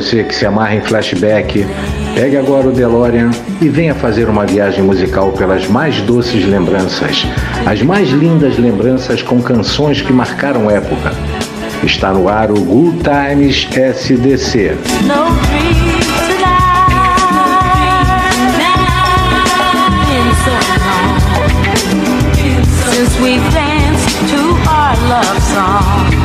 você que se amarra em flashback, pegue agora o DeLorean e venha fazer uma viagem musical pelas mais doces lembranças, as mais lindas lembranças com canções que marcaram época. Está no ar o Good Times SDC. Danced to our love song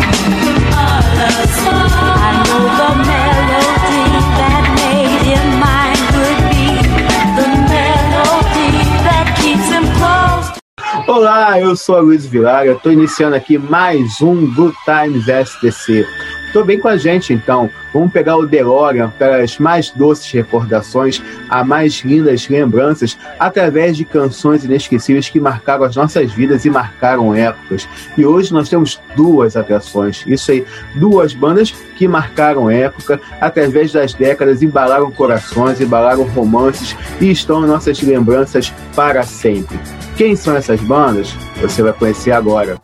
Olá, eu sou a Luiz Vilar, eu estou iniciando aqui mais um Good Times STC. Estou bem com a gente, então. Vamos pegar o DeLorean para as mais doces recordações, as mais lindas lembranças, através de canções inesquecíveis que marcaram as nossas vidas e marcaram épocas. E hoje nós temos duas atrações. Isso aí, duas bandas que marcaram época, através das décadas, embalaram corações, embalaram romances e estão em nossas lembranças para sempre. Quem são essas bandas? Você vai conhecer agora.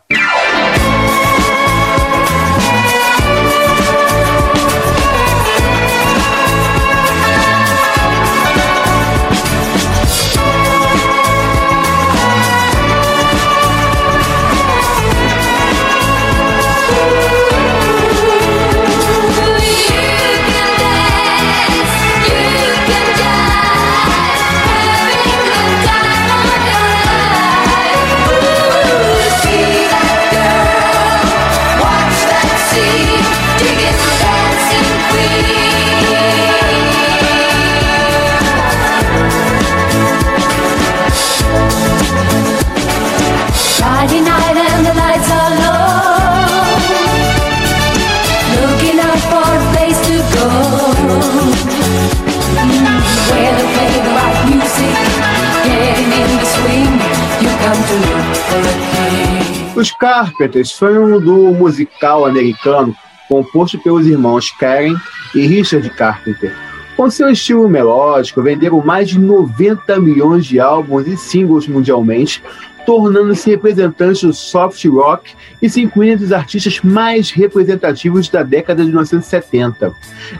Carpenters foi um duo musical americano composto pelos irmãos Karen e Richard Carpenter. Com seu estilo melódico, venderam mais de 90 milhões de álbuns e singles mundialmente, tornando-se representantes do soft rock e se incluindo entre os artistas mais representativos da década de 1970.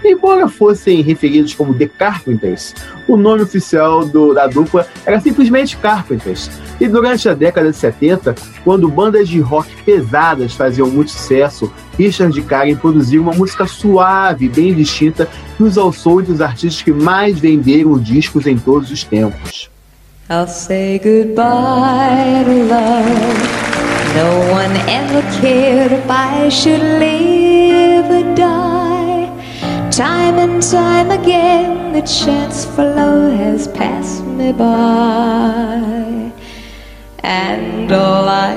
Embora fossem referidos como The Carpenters, o nome oficial do, da dupla era simplesmente Carpenters. E durante a década de 70, quando bandas de rock pesadas faziam muito sucesso, Richard Karen produziram uma música suave, bem distinta, que os alçou entre os artistas que mais venderam discos em todos os tempos. I'll say goodbye to love. No one ever cared if I should live or die. Time and time again, the chance for love has passed me by. And all I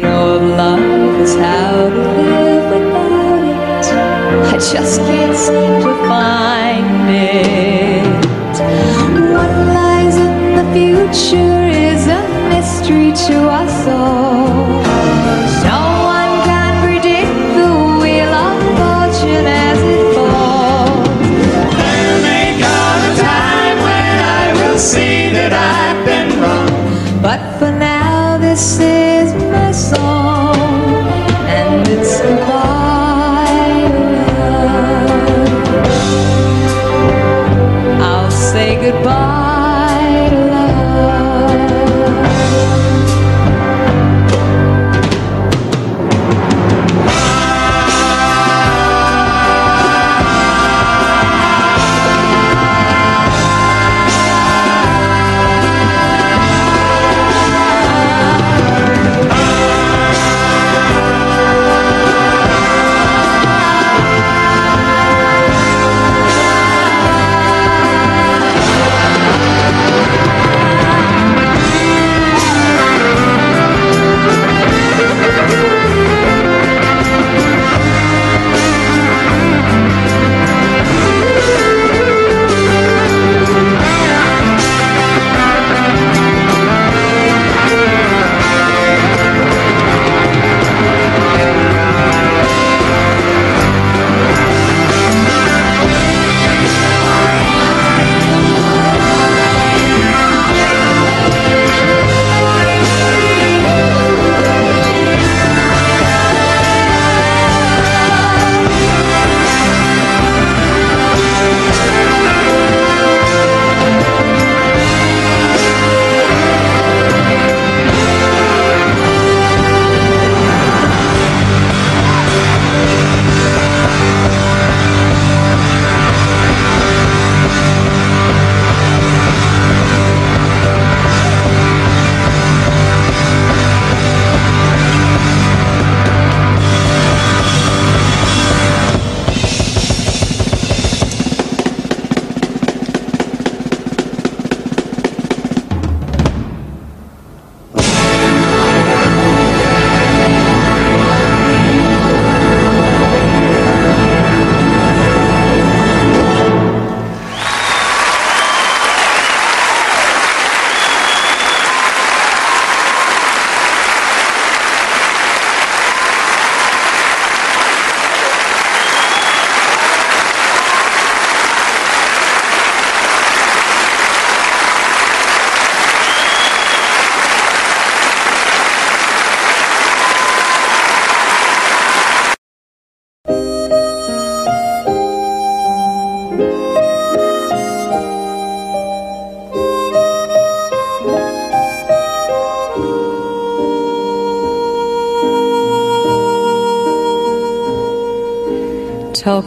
know of love is how to live without it. I just can't seem to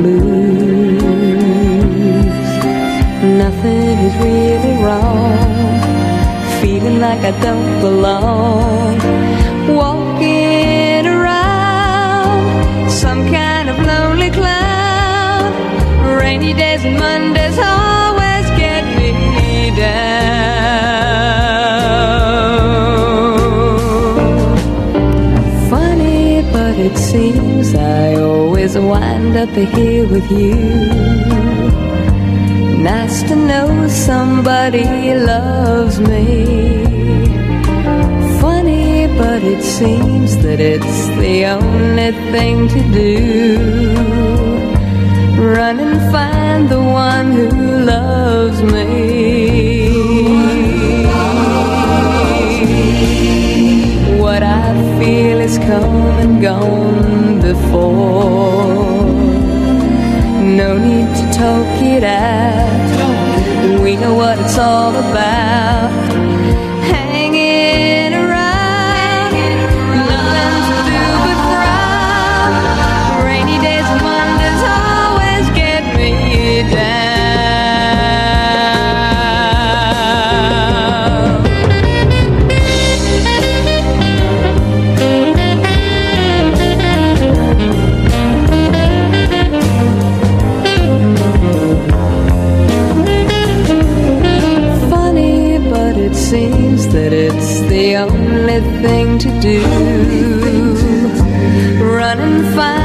Blues. Nothing is really wrong. Feeling like I don't belong. Walking around some kind of lonely cloud. Rainy days and Mondays it seems I always wind up here with you. Nice to know somebody loves me. Funny, but it seems that it's the only thing to do. Run and find the one who loves me. Feel is come and gone before. No need to talk it out. We know what it's all about. To do. Run and find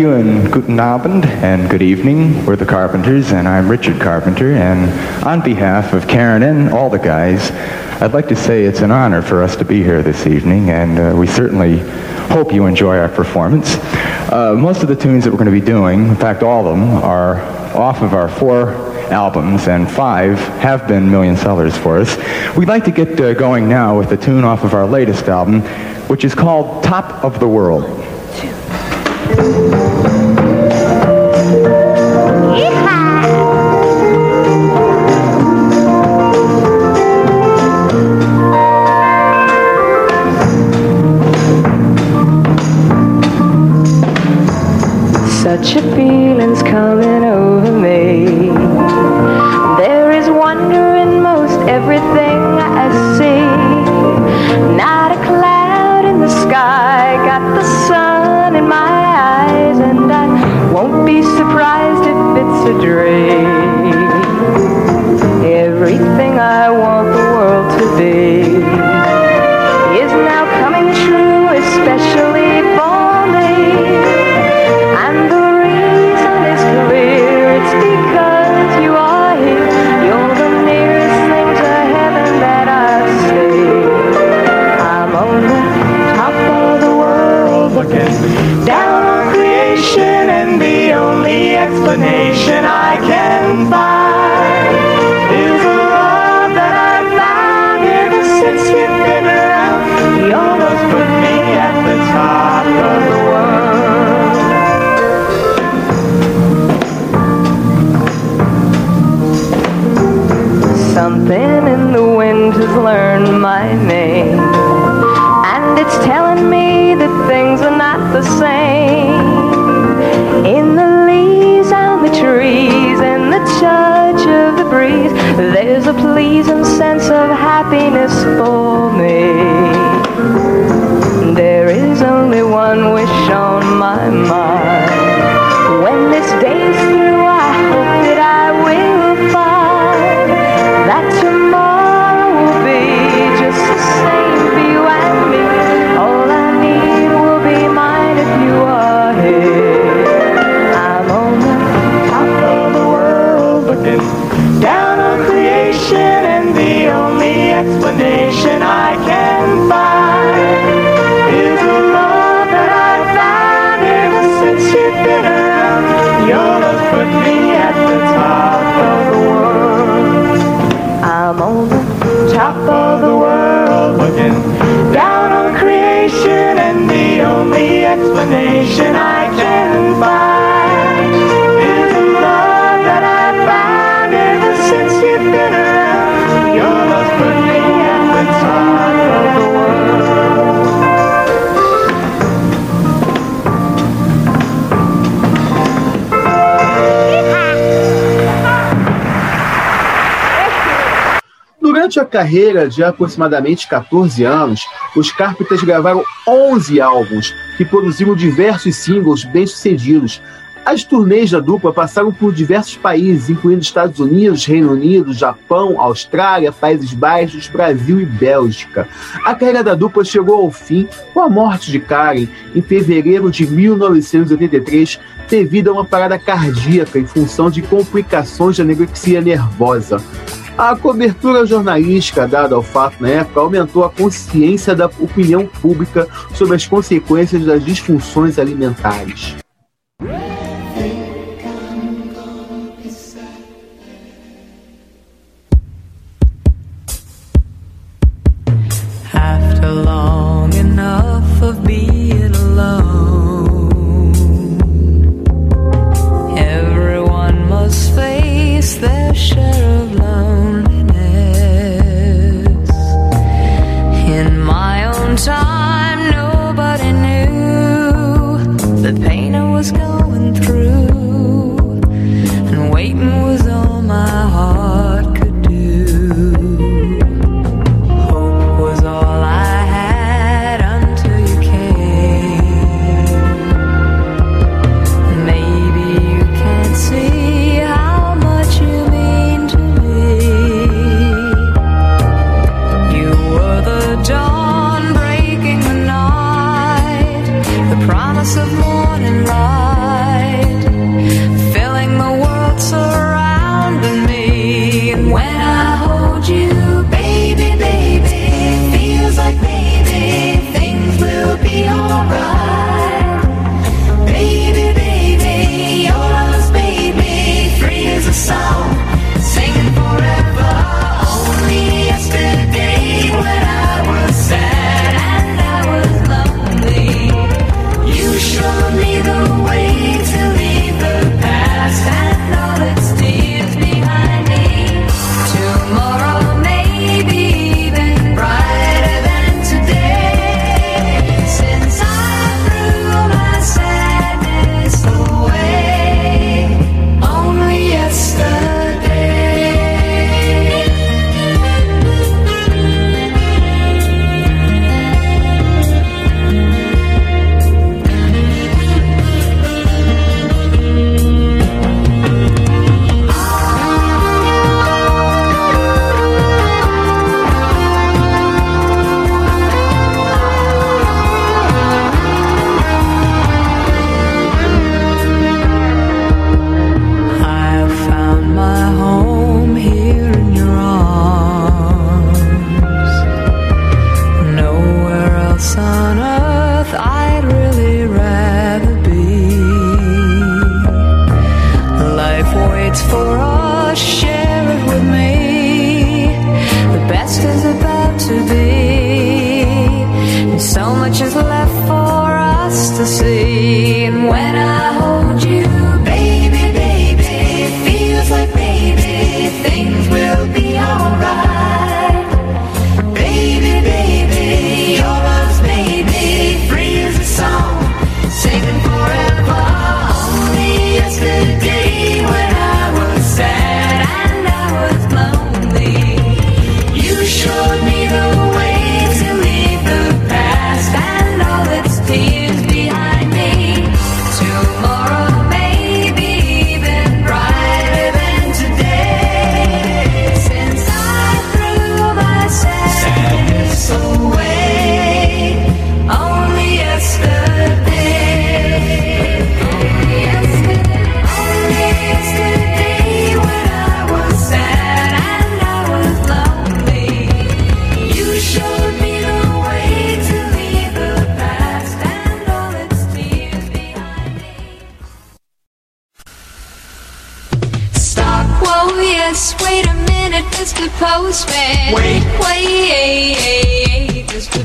Thank you and guten Abend and good evening. We're the Carpenters and I'm Richard Carpenter and on behalf of Karen and all the guys, I'd like to say it's an honor for us to be here this evening and uh, we certainly hope you enjoy our performance. Uh, most of the tunes that we're going to be doing, in fact all of them, are off of our four albums and five have been million sellers for us. We'd like to get uh, going now with a tune off of our latest album, which is called Top of the World. your feelings coming It's telling me that things are not the same. In the leaves and the trees and the touch of the breeze, there's a pleasing sense of happiness for me. There is only one wish on my mind. carreira de aproximadamente 14 anos, os Carpenters gravaram 11 álbuns que produziram diversos singles bem-sucedidos. As turnês da dupla passaram por diversos países, incluindo Estados Unidos, Reino Unido, Japão, Austrália, Países Baixos, Brasil e Bélgica. A carreira da dupla chegou ao fim com a morte de Karen em fevereiro de 1983, devido a é uma parada cardíaca em função de complicações de anorexia nervosa. A cobertura jornalística dada ao fato na época aumentou a consciência da opinião pública sobre as consequências das disfunções alimentares.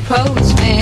postman.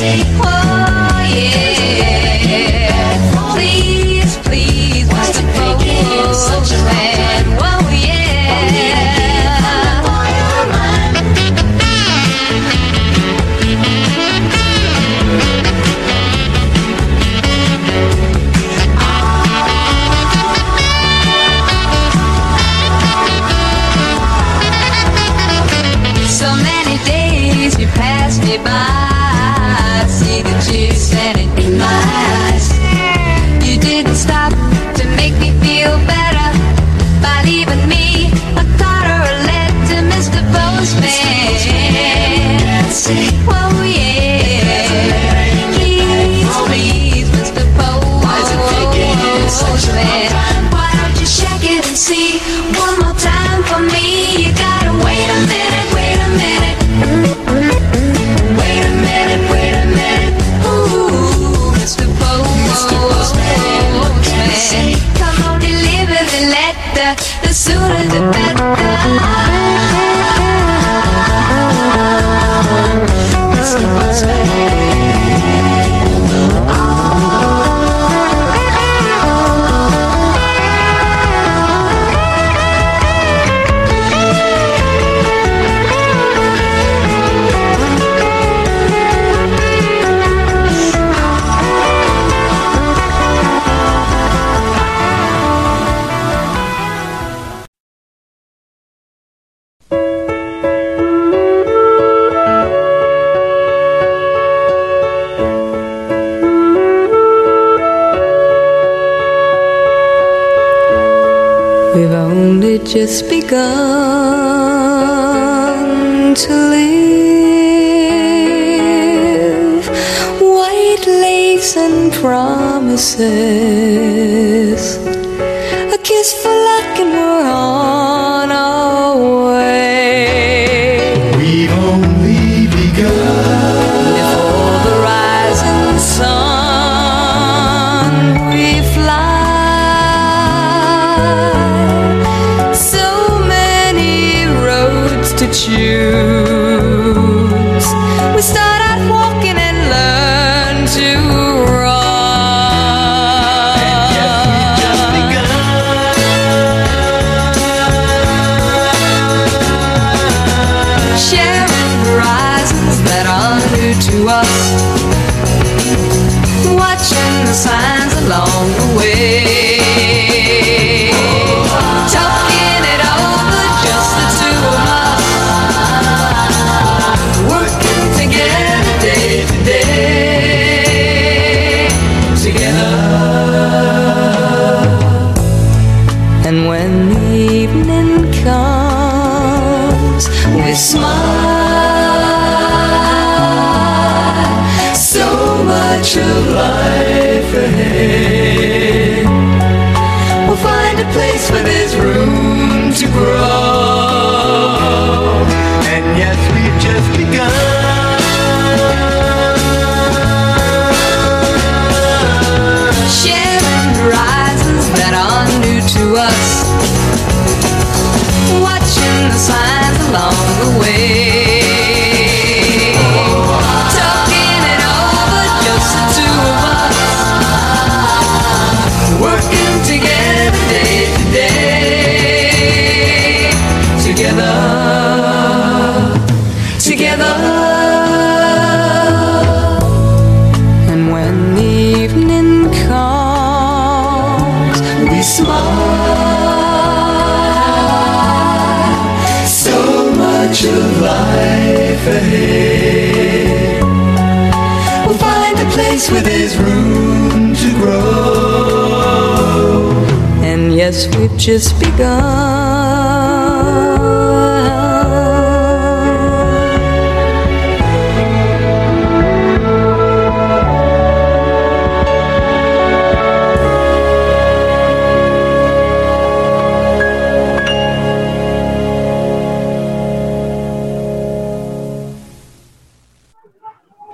see just begun to live. White lace and promises. just begun.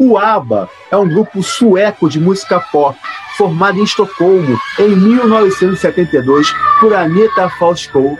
O ABBA é um grupo sueco de música pop formado em Estocolmo em 1972 por Anita Falskog,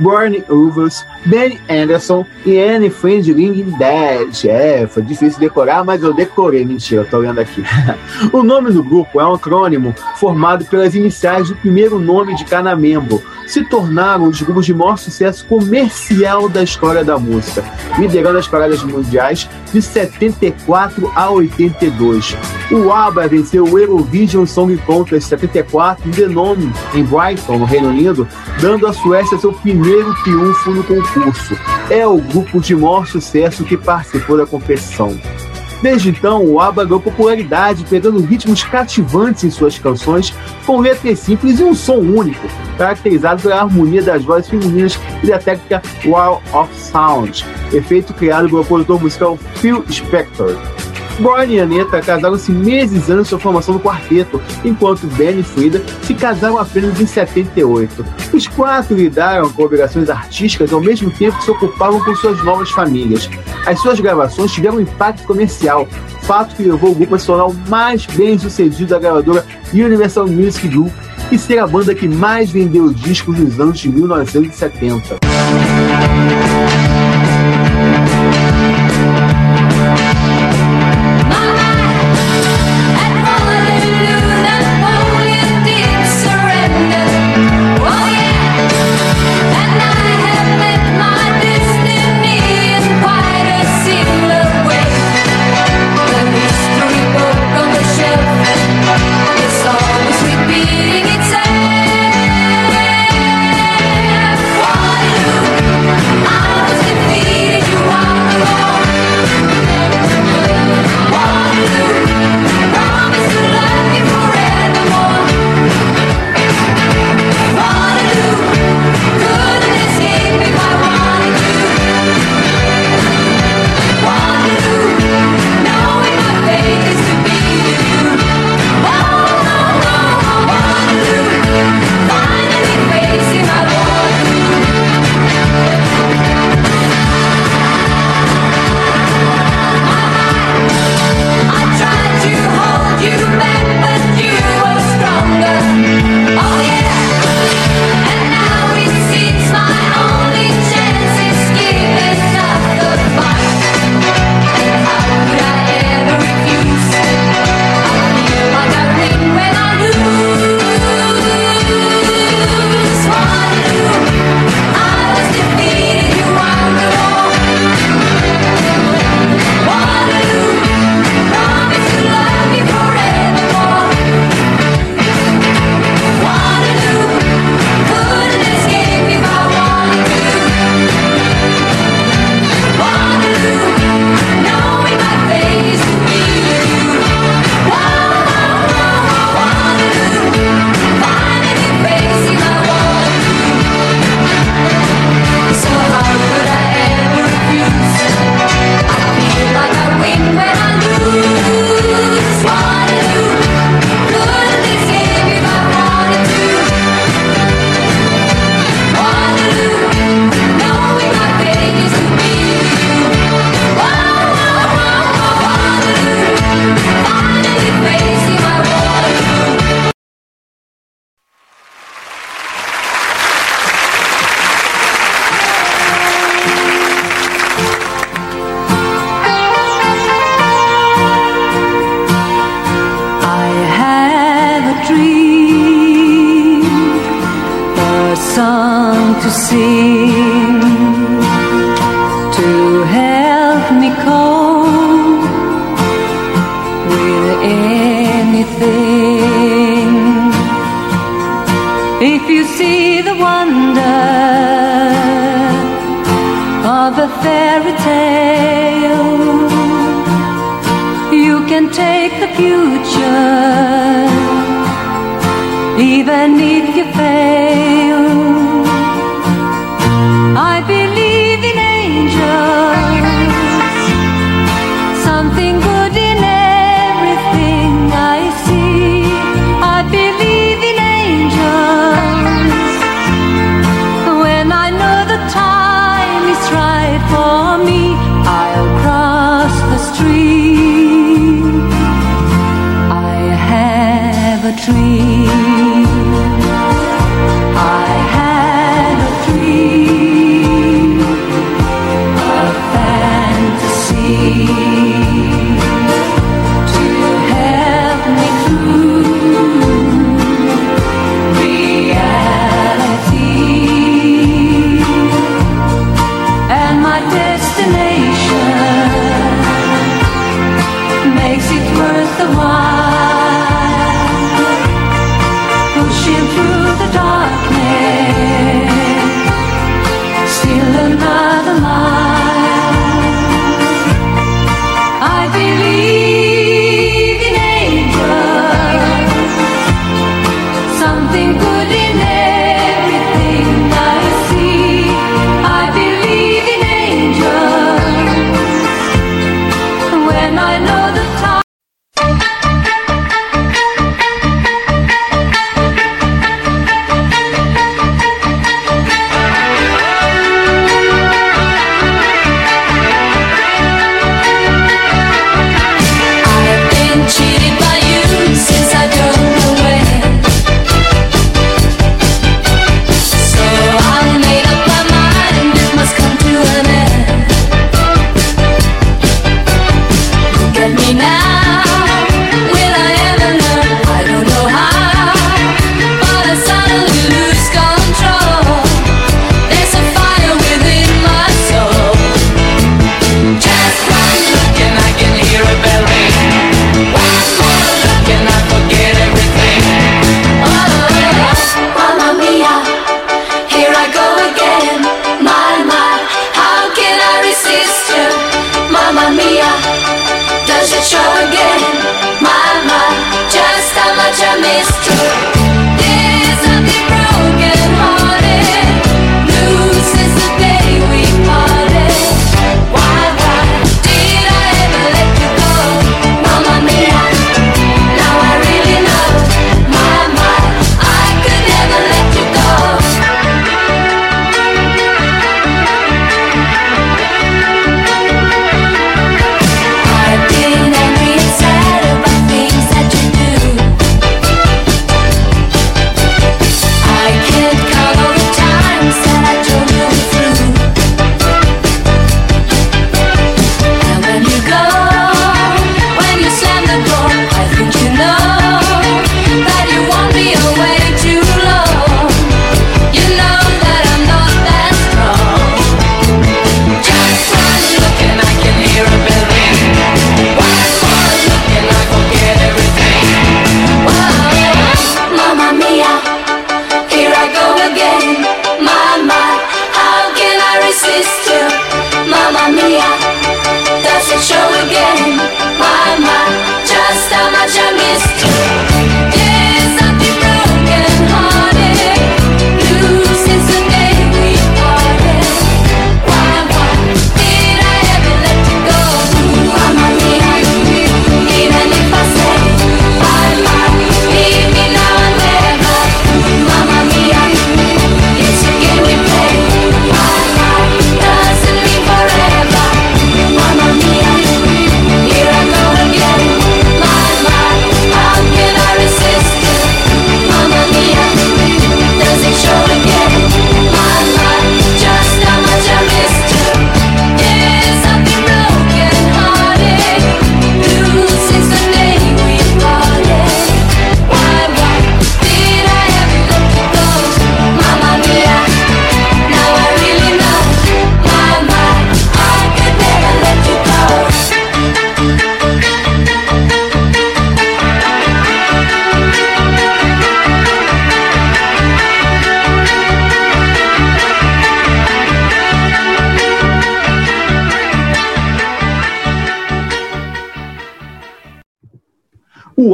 Bernie Uvers, Benny Anderson e Anne Friendling Dash. É, foi difícil decorar, mas eu decorei. Mentira, eu tô olhando aqui. o nome do grupo é um acrônimo formado pelas iniciais do primeiro nome de cada membro. Se tornaram um dos grupos de maior sucesso comercial da história da música, liderando as paradas mundiais de 74 a 82. O ABBA venceu o Eurovision Song Contest 74 em The Nome, em Brighton, no Reino Unido, dando à Suécia seu primeiro triunfo no concurso. É o grupo de maior sucesso que participou da competição. Desde então, o ABBA ganhou popularidade, pegando ritmos cativantes em suas canções, com letras simples e um som único, caracterizado pela harmonia das vozes femininas e da técnica Wall of Sound, efeito criado pelo produtor musical Phil Spector. Brian e Aneta casaram-se meses antes da formação do quarteto, enquanto Ben e Frida se casaram apenas em 78. Os quatro lidaram com obrigações artísticas ao mesmo tempo que se ocupavam com suas novas famílias. As suas gravações tiveram um impacto comercial, fato que levou o grupo a se tornar o mais bem sucedido da gravadora Universal Music Group e ser a banda que mais vendeu discos nos anos de 1970.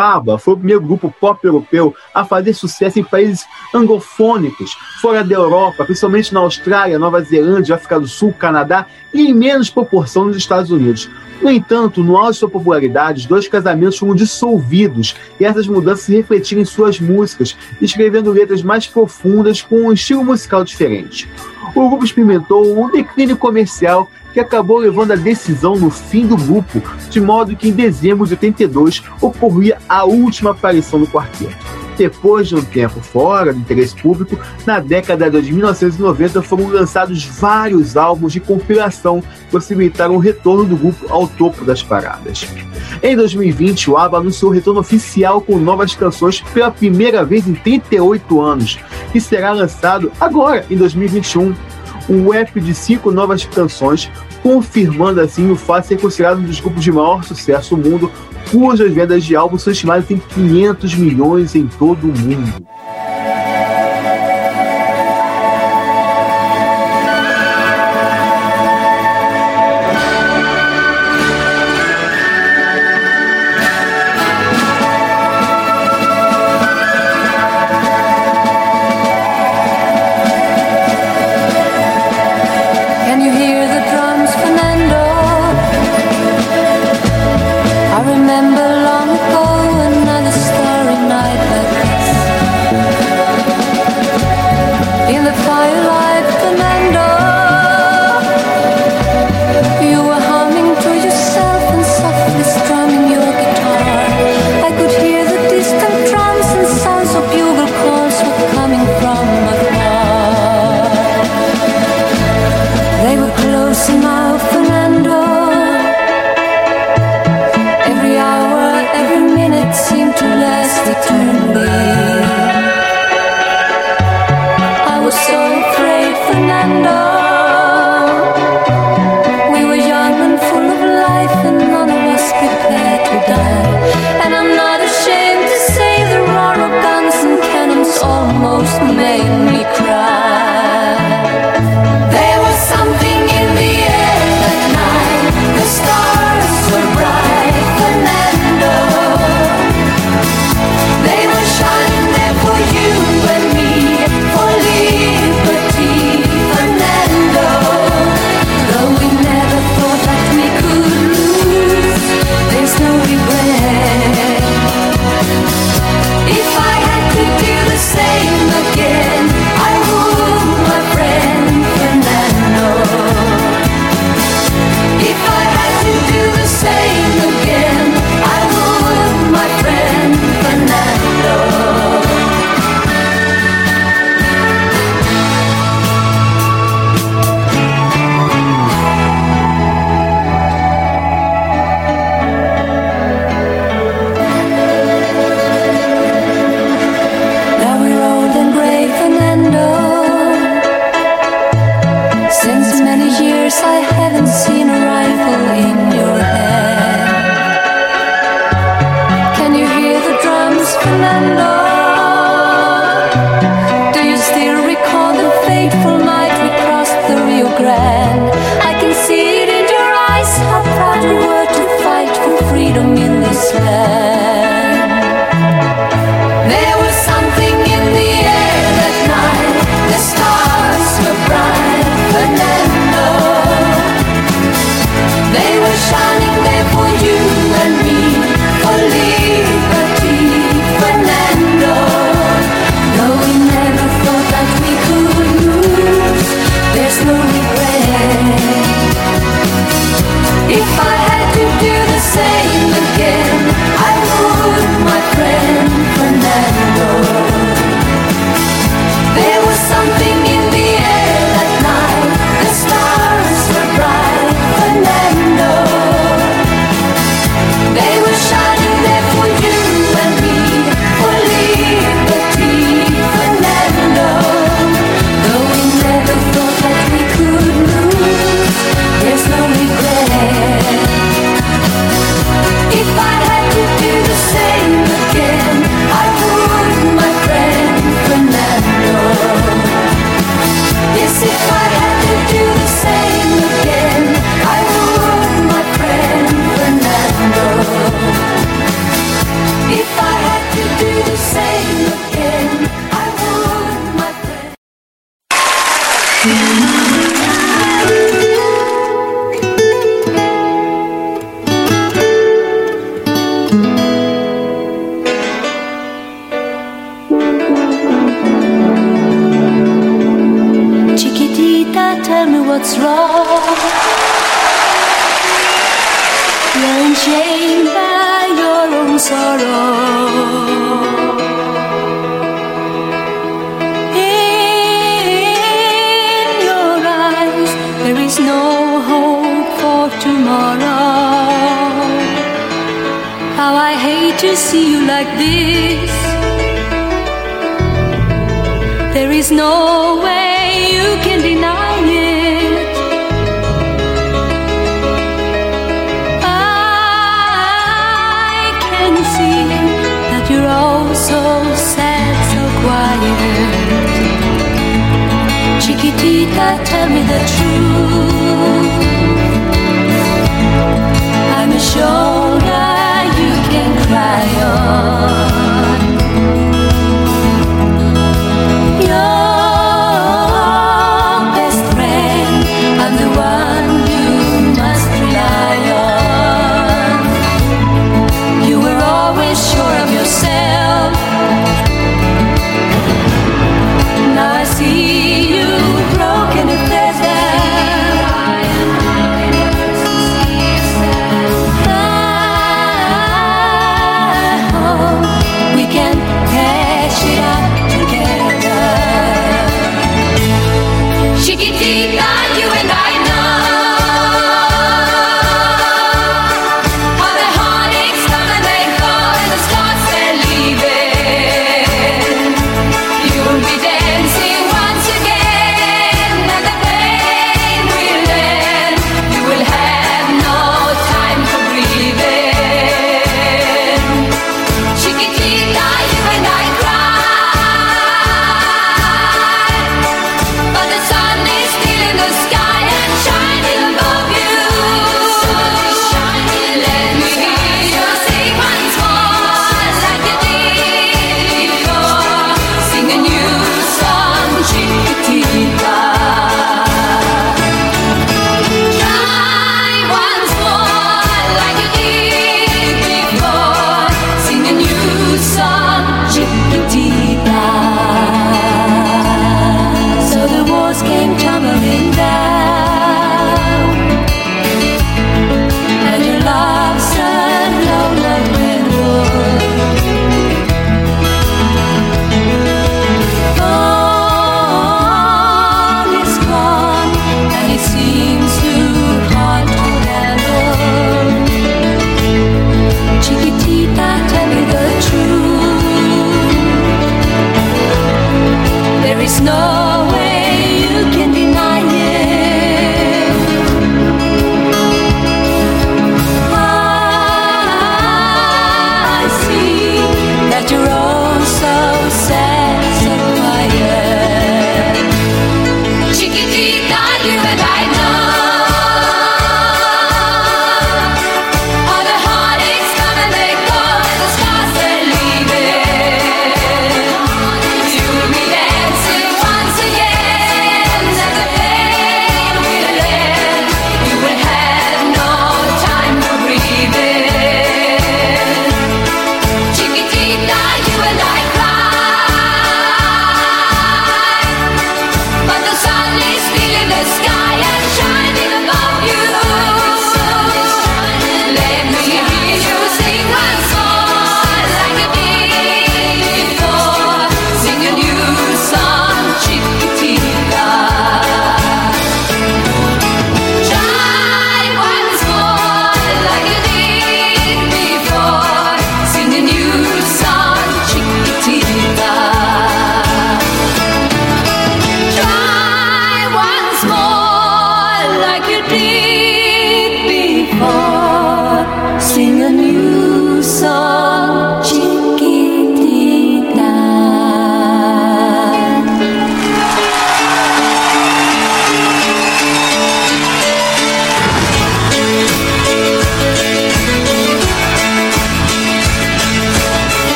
ABBA foi o primeiro grupo pop europeu a fazer sucesso em países angofônicos, fora da Europa, principalmente na Austrália, Nova Zelândia, África do Sul, Canadá e em menos proporção nos Estados Unidos. No entanto, no auge de sua popularidade, dois casamentos foram dissolvidos e essas mudanças se refletiram em suas músicas, escrevendo letras mais profundas com um estilo musical diferente. O grupo experimentou um declínio comercial que acabou levando a decisão no fim do grupo, de modo que em dezembro de 82 ocorria a última aparição do quarteto. Depois de um tempo fora do interesse público, na década de 1990 foram lançados vários álbuns de compilação que possibilitaram o retorno do grupo ao topo das paradas. Em 2020, o ABBA anunciou o retorno oficial com novas canções pela primeira vez em 38 anos, que será lançado agora, em 2021 um app de cinco novas canções, confirmando assim o fato de ser considerado um dos grupos de maior sucesso do mundo, cujas vendas de álbuns são estimadas em 500 milhões em todo o mundo.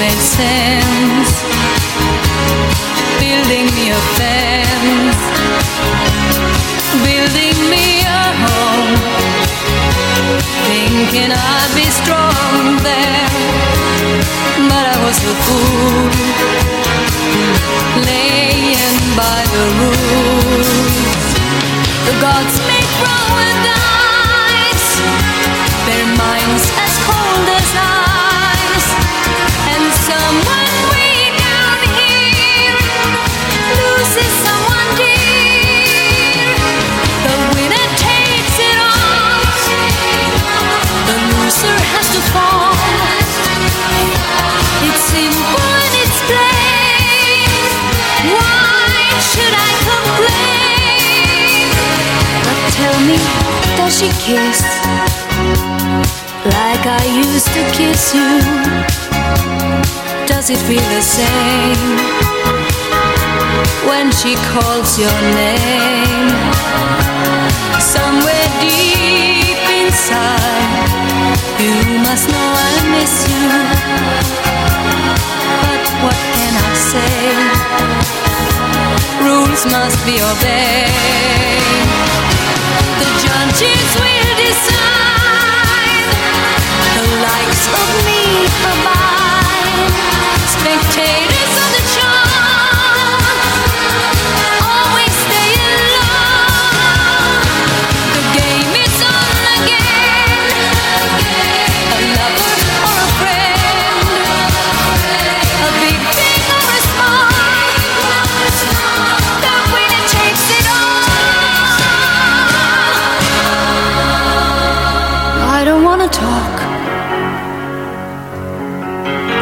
made sense, building me a fence, building me a home, thinking I'd be strong there. But I was a fool, laying by the rules. The gods she kiss like I used to kiss you? Does it feel the same when she calls your name? Somewhere deep inside, you must know I miss you. But what can I say? Rules must be obeyed. The judges will decide the likes of me abide. Spectators of the charm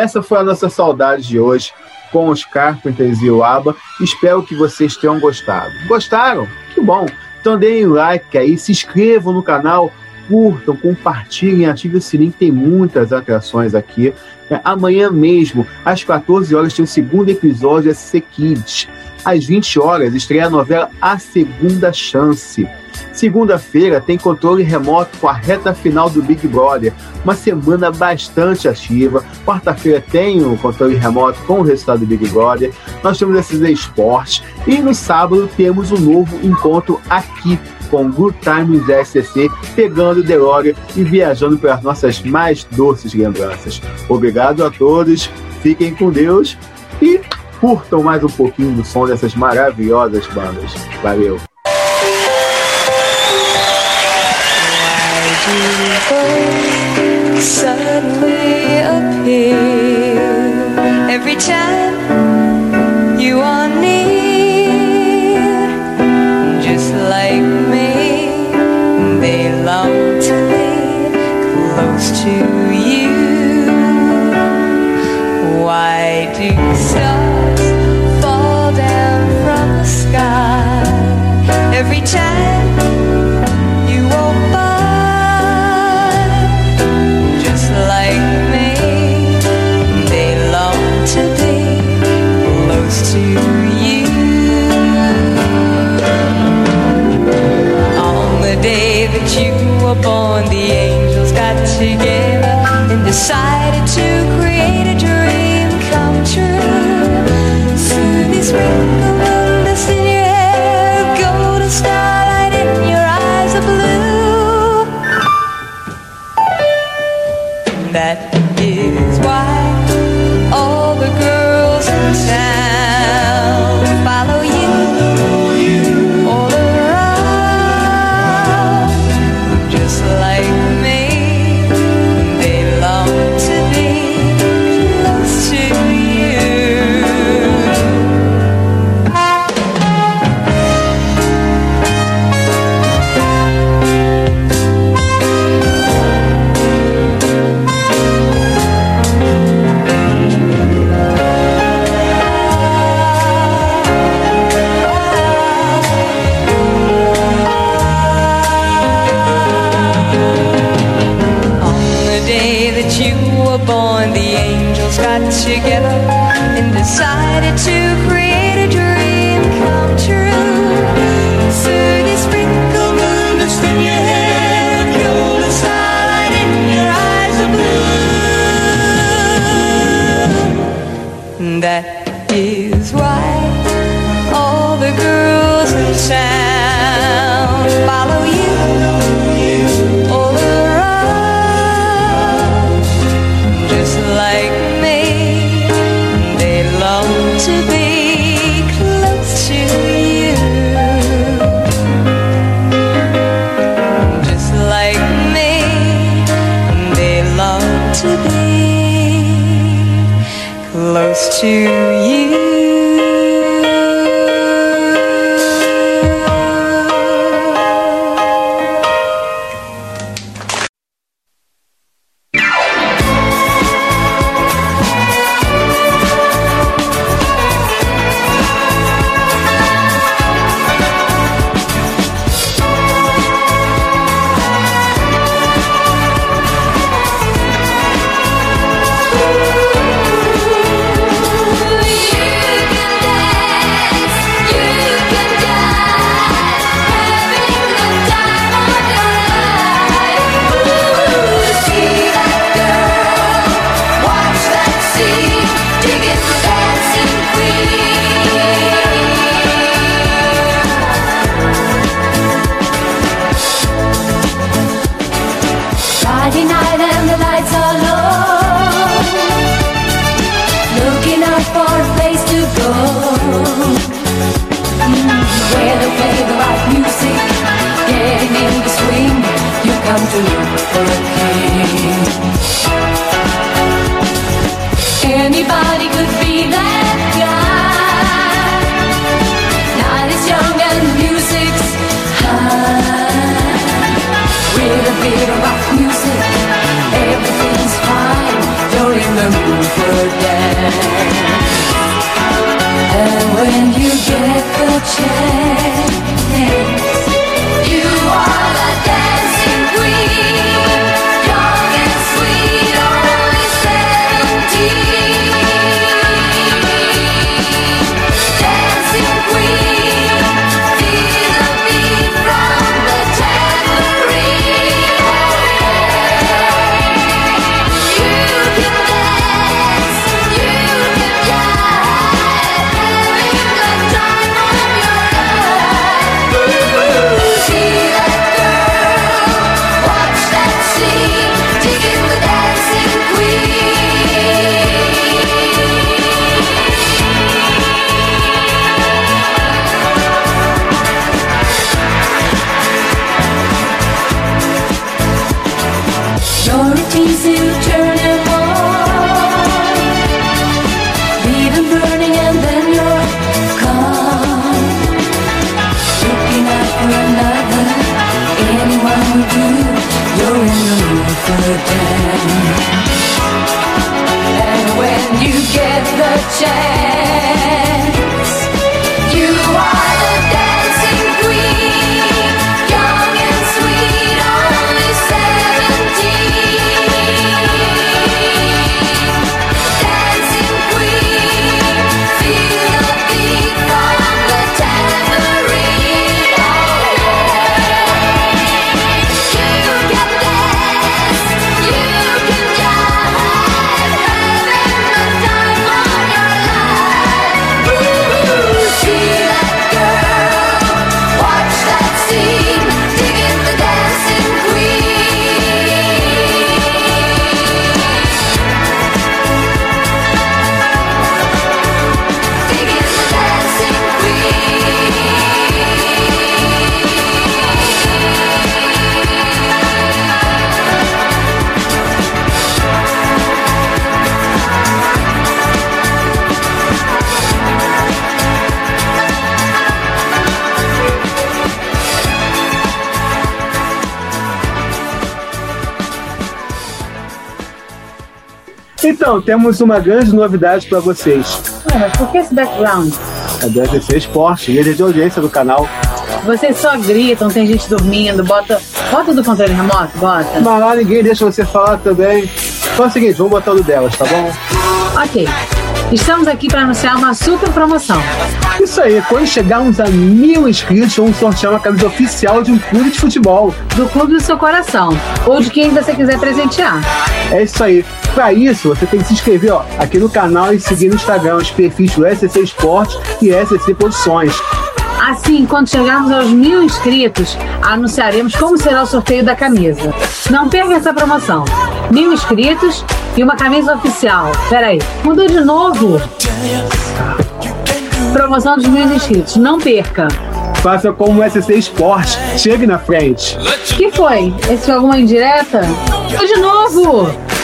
Essa foi a nossa saudade de hoje com os Carpenters e o ABBA. Espero que vocês tenham gostado. Gostaram? Que bom! Então deem like aí, se inscrevam no canal, curtam, compartilhem, ativem o sininho, tem muitas atrações aqui. É, amanhã mesmo, às 14 horas, tem o segundo episódio de SC Kids. Às 20 horas, estreia a novela A Segunda Chance. Segunda-feira tem controle remoto com a reta final do Big Brother, uma semana bastante ativa. Quarta-feira tem o controle remoto com o resultado do Big Brother. Nós temos esses esportes e no sábado temos um novo encontro aqui com Good Times SCC, pegando o DeLorean e viajando pelas nossas mais doces lembranças. Obrigado a todos, fiquem com Deus e curtam mais um pouquinho do som dessas maravilhosas bandas. Valeu! suddenly appear every time you are near, just like me. They long to be close to And when you get the chance, Então, temos uma grande novidade para vocês. Ué, mas por que esse background? A DSC Esporte, líder de audiência do canal. Vocês só gritam, tem gente dormindo, bota. Bota do controle remoto, bota. Mas lá ninguém deixa você falar também. Então é o seguinte, vamos botar o delas, tá bom? Ok. Estamos aqui para anunciar uma super promoção. Isso aí, quando chegarmos a mil inscritos, vamos sortear uma camisa oficial de um clube de futebol. Do clube do seu coração. Ou de quem você quiser presentear. É isso aí. Para isso, você tem que se inscrever ó, aqui no canal e seguir no Instagram os perfis do SCC Esporte e SCC Produções. Assim, quando chegarmos aos mil inscritos, anunciaremos como será o sorteio da camisa. Não perca essa promoção. Mil inscritos e uma camisa oficial. Peraí, mudou de novo. Promoção dos mil inscritos. Não perca. Faça como o SCC Esporte. Chegue na frente. que foi? Esse foi alguma indireta? Mudou de novo.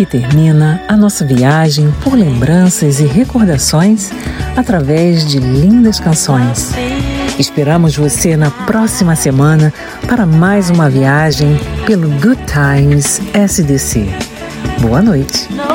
Aqui termina a nossa viagem por lembranças e recordações através de lindas canções. Esperamos você na próxima semana para mais uma viagem pelo Good Times SDC. Boa noite. No